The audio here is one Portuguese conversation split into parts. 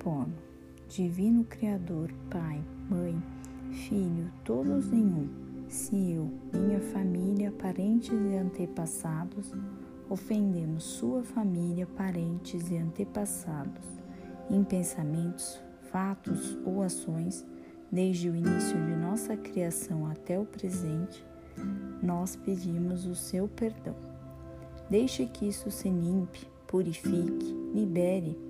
Ho'oponopono. Divino Criador, Pai, Mãe, Filho, todos em um. Se eu, minha família, parentes e antepassados ofendemos sua família, parentes e antepassados em pensamentos, fatos ou ações, desde o início de nossa criação até o presente, nós pedimos o seu perdão. Deixe que isso se limpe, purifique, libere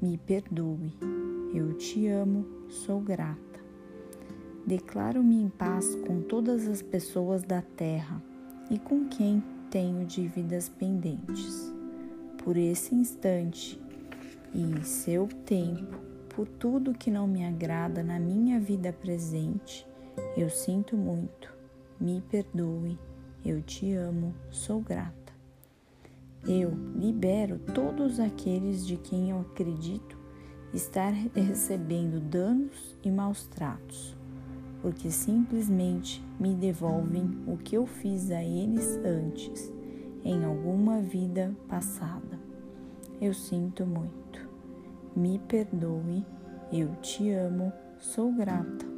Me perdoe. Eu te amo. Sou grata. Declaro-me em paz com todas as pessoas da terra e com quem tenho dívidas pendentes. Por esse instante e seu tempo, por tudo que não me agrada na minha vida presente, eu sinto muito. Me perdoe. Eu te amo. Sou grata. Eu libero todos aqueles de quem eu acredito estar recebendo danos e maus tratos porque simplesmente me devolvem o que eu fiz a eles antes, em alguma vida passada. Eu sinto muito. Me perdoe, eu te amo, sou grata.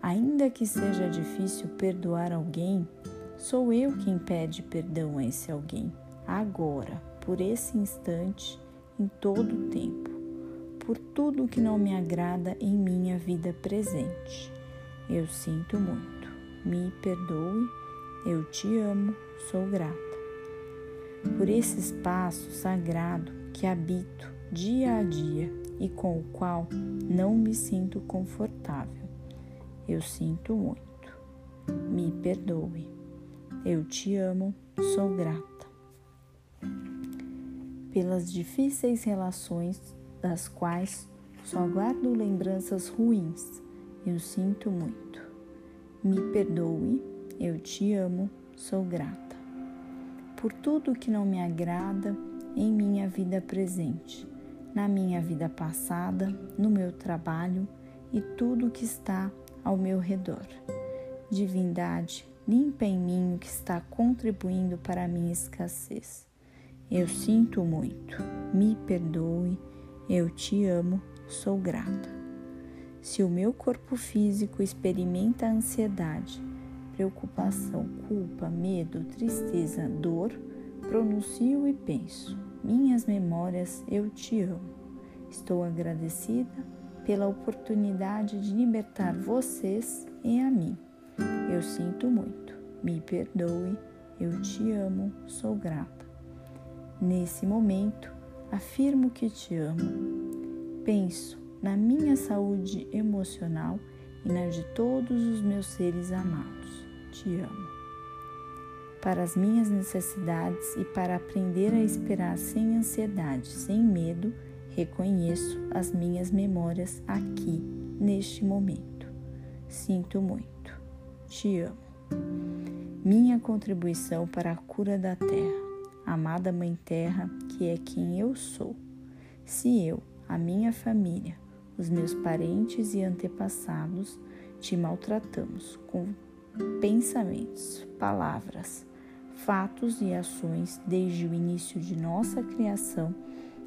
Ainda que seja difícil perdoar alguém, sou eu quem pede perdão a esse alguém, agora, por esse instante, em todo o tempo, por tudo que não me agrada em minha vida presente. Eu sinto muito. Me perdoe. Eu te amo. Sou grata. Por esse espaço sagrado que habito dia a dia e com o qual não me sinto confortável. Eu sinto muito. Me perdoe. Eu te amo. Sou grata. Pelas difíceis relações das quais só guardo lembranças ruins eu sinto muito. Me perdoe, eu te amo, sou grata. Por tudo que não me agrada em minha vida presente, na minha vida passada, no meu trabalho e tudo que está ao meu redor. Divindade, limpa em mim o que está contribuindo para a minha escassez. Eu sinto muito, me perdoe, eu te amo, sou grata. Se o meu corpo físico experimenta ansiedade, preocupação, culpa, medo, tristeza, dor, pronuncio e penso: Minhas memórias, eu te amo. Estou agradecida pela oportunidade de libertar vocês e a mim. Eu sinto muito. Me perdoe. Eu te amo. Sou grata. Nesse momento, afirmo que te amo. Penso na minha saúde emocional e na de todos os meus seres amados. Te amo. Para as minhas necessidades e para aprender a esperar sem ansiedade, sem medo, reconheço as minhas memórias aqui, neste momento. Sinto muito. Te amo. Minha contribuição para a cura da terra. Amada Mãe Terra, que é quem eu sou. Se eu, a minha família, os meus parentes e antepassados, te maltratamos com pensamentos, palavras, fatos e ações desde o início de nossa criação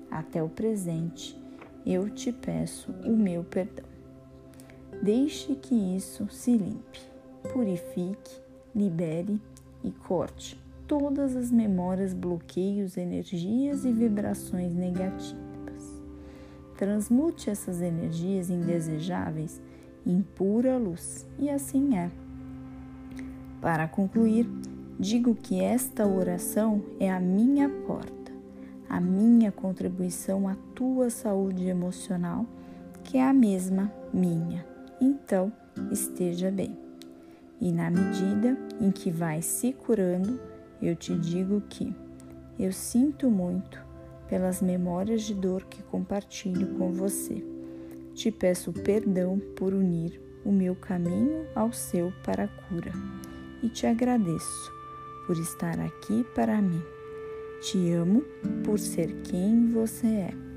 até o presente, eu te peço o meu perdão. Deixe que isso se limpe, purifique, libere e corte todas as memórias, bloqueios, energias e vibrações negativas transmute essas energias indesejáveis em pura luz, e assim é. Para concluir, digo que esta oração é a minha porta, a minha contribuição à tua saúde emocional, que é a mesma minha. Então, esteja bem. E na medida em que vai se curando, eu te digo que eu sinto muito pelas memórias de dor que compartilho com você. te peço perdão por unir o meu caminho ao seu para a cura e te agradeço por estar aqui para mim. Te amo por ser quem você é.